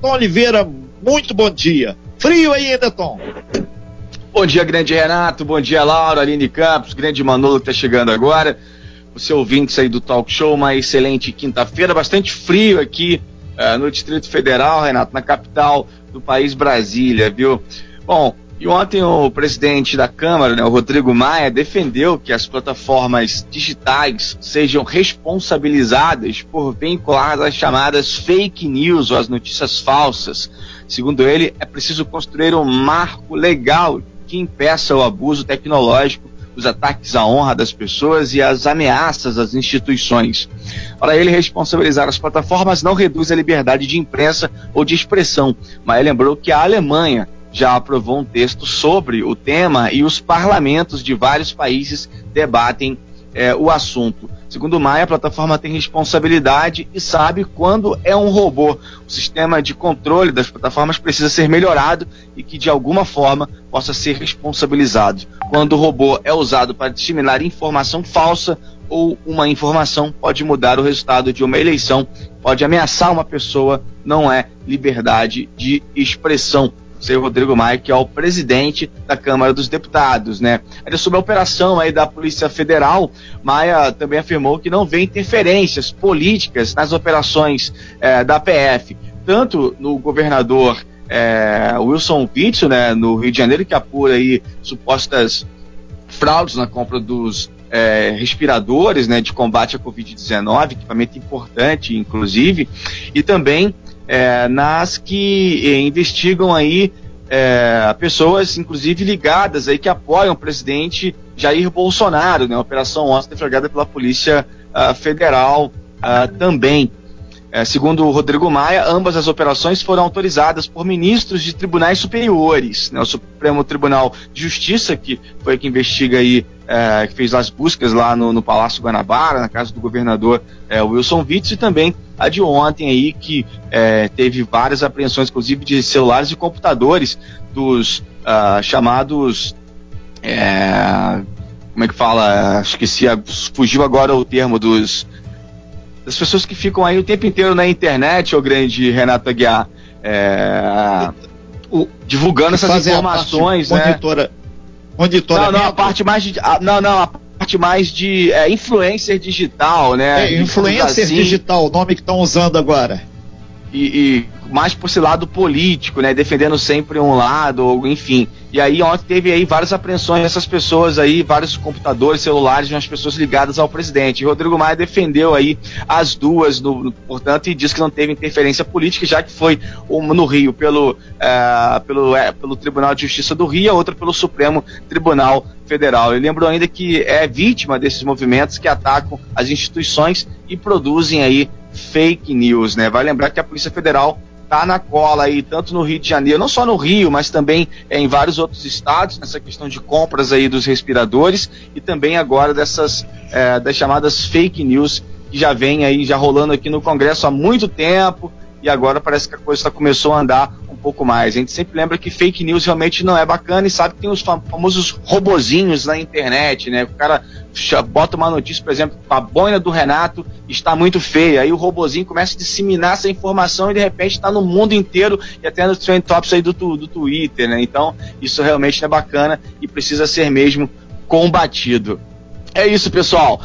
Tom Oliveira, muito bom dia. Frio ainda, Tom? Bom dia, grande Renato. Bom dia, Laura, Aline Campos, grande Manolo que está chegando agora. Você ouvinte aí do Talk Show, uma excelente quinta-feira, bastante frio aqui uh, no Distrito Federal, Renato, na capital do país, Brasília, viu? Bom, e ontem o presidente da Câmara, né, o Rodrigo Maia, defendeu que as plataformas digitais sejam responsabilizadas por vincular as chamadas fake news ou as notícias falsas. Segundo ele, é preciso construir um marco legal que impeça o abuso tecnológico, os ataques à honra das pessoas e as ameaças às instituições. Para ele, responsabilizar as plataformas não reduz a liberdade de imprensa ou de expressão. Maia lembrou que a Alemanha já aprovou um texto sobre o tema e os parlamentos de vários países debatem é, o assunto. Segundo Maia, a plataforma tem responsabilidade e sabe quando é um robô. O sistema de controle das plataformas precisa ser melhorado e que de alguma forma possa ser responsabilizado. Quando o robô é usado para disseminar informação falsa ou uma informação pode mudar o resultado de uma eleição, pode ameaçar uma pessoa, não é liberdade de expressão seu Rodrigo Maia, que é o presidente da Câmara dos Deputados, né? Ainda sobre a operação aí da Polícia Federal, Maia também afirmou que não vê interferências políticas nas operações é, da PF, tanto no governador é, Wilson Witzel, né, no Rio de Janeiro, que apura aí supostas fraudes na compra dos é, respiradores né, de combate à Covid-19, equipamento importante, inclusive, e também é, nas que é, investigam aí é, pessoas, inclusive ligadas aí que apoiam o presidente Jair Bolsonaro, né? Operação ontem deflagrada pela Polícia uh, Federal uh, também. É, segundo o Rodrigo Maia, ambas as operações foram autorizadas por ministros de tribunais superiores. Né? O Supremo Tribunal de Justiça, que foi que investiga aí, é, que fez as buscas lá no, no, Palácio Guanabara, na casa do governador é, Wilson Witts, e também a de ontem aí, que é, teve várias apreensões, inclusive de celulares e computadores dos uh, chamados. É, como é que fala? Esqueci, fugiu agora o termo dos das pessoas que ficam aí o tempo inteiro na internet, o grande Renato Aguiar, é, o, divulgando essas informações, né? Monitora, monitoramento. Não, não, a parte mais de, a, não, não, a parte mais de é, influencer digital, né? É, influencer assim. digital, o nome que estão usando agora. E, e, mais por esse lado político, né? Defendendo sempre um lado, ou enfim. E aí ontem teve aí várias apreensões dessas pessoas aí, vários computadores, celulares de umas pessoas ligadas ao presidente. E Rodrigo Maia defendeu aí as duas, no, no, portanto, e disse que não teve interferência política, já que foi uma no Rio pelo, uh, pelo, é, pelo Tribunal de Justiça do Rio, a outra pelo Supremo Tribunal Federal. Ele lembrou ainda que é vítima desses movimentos que atacam as instituições e produzem aí fake news, né? Vai lembrar que a Polícia Federal tá na cola aí, tanto no Rio de Janeiro, não só no Rio, mas também é, em vários outros estados, nessa questão de compras aí dos respiradores e também agora dessas é, das chamadas fake news que já vem aí, já rolando aqui no Congresso há muito tempo e agora parece que a coisa começou a andar pouco mais. A gente sempre lembra que fake news realmente não é bacana e sabe que tem os famosos robozinhos na internet, né? O cara bota uma notícia, por exemplo, a boina do Renato está muito feia, aí o robozinho começa a disseminar essa informação e de repente está no mundo inteiro e até nos trend tops aí do, do Twitter, né? Então, isso realmente é bacana e precisa ser mesmo combatido. É isso, pessoal.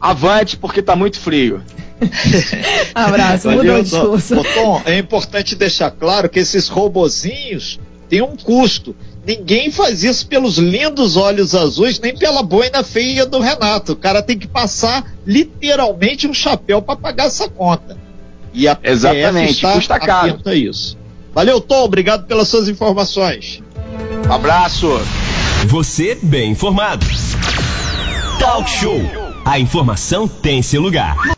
Avante, porque está muito frio. Abraço, mudou o discurso. Tom, é importante deixar claro que esses robozinhos têm um custo. Ninguém faz isso pelos lindos olhos azuis, nem pela boina feia do Renato. O cara tem que passar literalmente um chapéu para pagar essa conta. E a Exatamente, PF está custa caro. A isso. Valeu, Tom, obrigado pelas suas informações. Abraço. Você bem informado. Talk Show. A informação tem seu lugar.